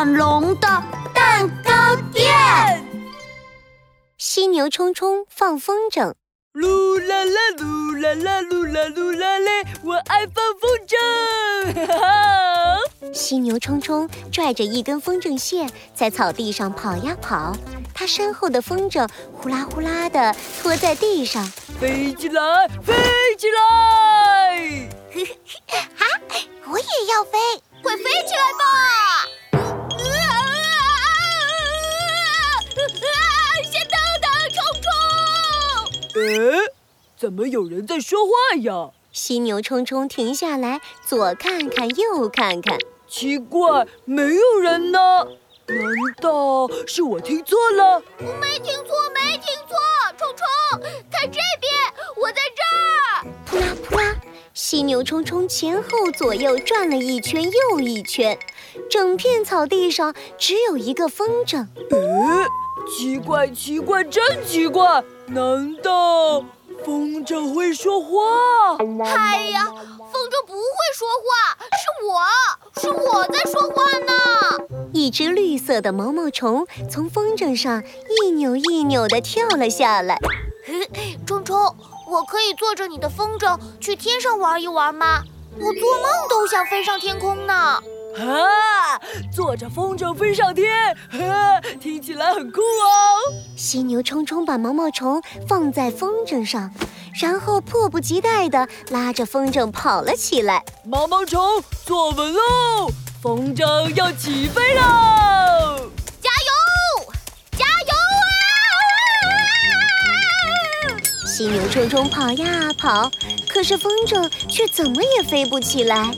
闪龙的蛋糕店。犀牛冲冲放风筝，噜啦啦噜啦啦噜啦噜啦嘞，我爱放风筝。哈哈！犀牛冲冲拽着一根风筝线在草地上跑呀跑，他身后的风筝呼啦呼啦的拖在地上，飞起来，飞起来！哈，我也要飞，快飞起来吧！冲！呃，怎么有人在说话呀？犀牛冲冲停下来，左看看，右看看，奇怪，没有人呢。难道是我听错了？没听错，没听错，冲冲，看这边，我在这儿。扑啦扑啦，犀牛冲冲前后左右转了一圈又一圈，整片草地上只有一个风筝。呃，奇怪，奇怪，真奇怪！难道风筝会说话？哎呀，风筝不会说话，是我，是我在说话呢。一只绿色的毛毛虫从风筝上一扭一扭地跳了下来。冲冲，我可以坐着你的风筝去天上玩一玩吗？我做梦都想飞上天空呢。啊，坐着风筝飞上天，呵，听起来很酷哦。犀牛冲冲把毛毛虫放在风筝上，然后迫不及待地拉着风筝跑了起来。毛毛虫坐稳喽，风筝要起飞喽！加油，加油啊！犀牛冲冲跑呀跑，可是风筝却怎么也飞不起来。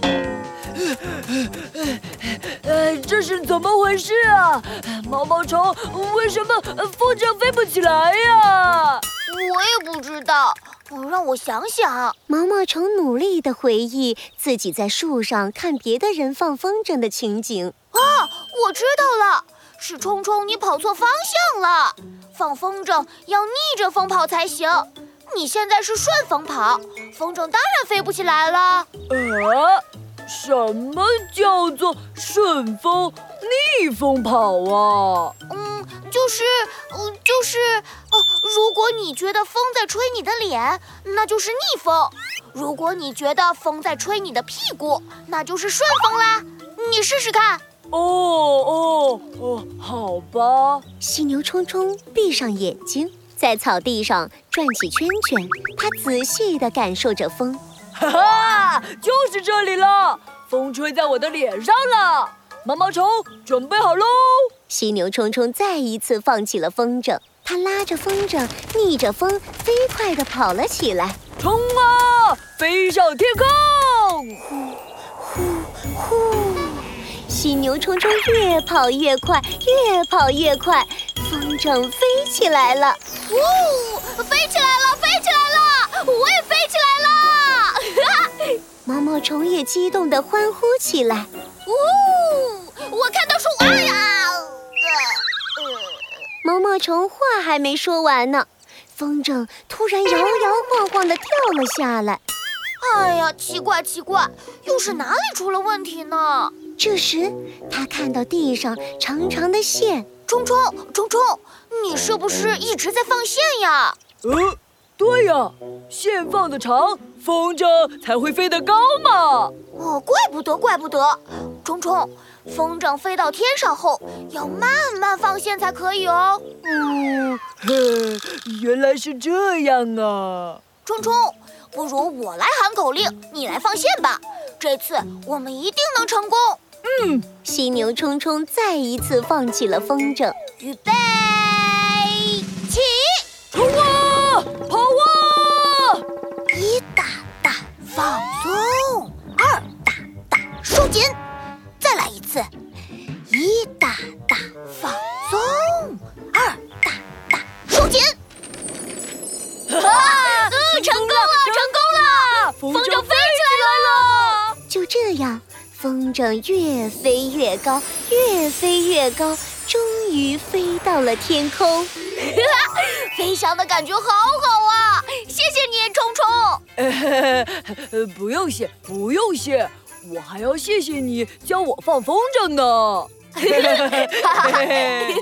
呃，这是怎么回事啊？毛毛虫，为什么风筝飞不起来呀？我也不知道，让我想想。毛毛虫努力地回忆自己在树上看别的人放风筝的情景。啊，我知道了，是冲冲你跑错方向了。放风筝要逆着风跑才行，你现在是顺风跑，风筝当然飞不起来了。呃。什么叫做顺风逆风跑啊？嗯，就是，嗯，就是，呃，如果你觉得风在吹你的脸，那就是逆风；如果你觉得风在吹你的屁股，那就是顺风啦。你试试看。哦哦哦，好吧。犀牛冲冲闭上眼睛，在草地上转起圈圈，它仔细地感受着风。哈哈，就是这里了！风吹在我的脸上了。毛毛虫准备好喽！犀牛冲冲再一次放起了风筝，它拉着风筝，逆着风，飞快地跑了起来。冲啊！飞上天空！呼呼呼！犀牛冲冲越跑越快，越跑越快，风筝飞起来了！呜，飞起来了，飞起来了！我也！毛毛虫也激动地欢呼起来。呜！我看到树，哎呀！毛毛虫话还没说完呢，风筝突然摇摇晃晃地跳了下来。哎呀，奇怪奇怪，又是哪里出了问题呢？这时，他看到地上长长的线。冲冲冲冲，你是不是一直在放线呀？呃。对呀，线放的长，风筝才会飞得高嘛。哦，怪不得，怪不得。冲冲，风筝飞到天上后，要慢慢放线才可以哦。嗯，原来是这样啊。冲冲，不如我来喊口令，你来放线吧。这次我们一定能成功。嗯，犀牛冲冲再一次放起了风筝，预备。一次，一大大放松，二大大收紧。哈！成功了，成功了！风筝飞起来了。就这样，风筝越飞越高，越飞越高，终于飞到了天空。飞翔的感觉好好啊！谢谢你，冲冲。不用谢，不用谢，我还要谢谢你教我放风筝呢。嘿嘿嘿嘿嘿嘿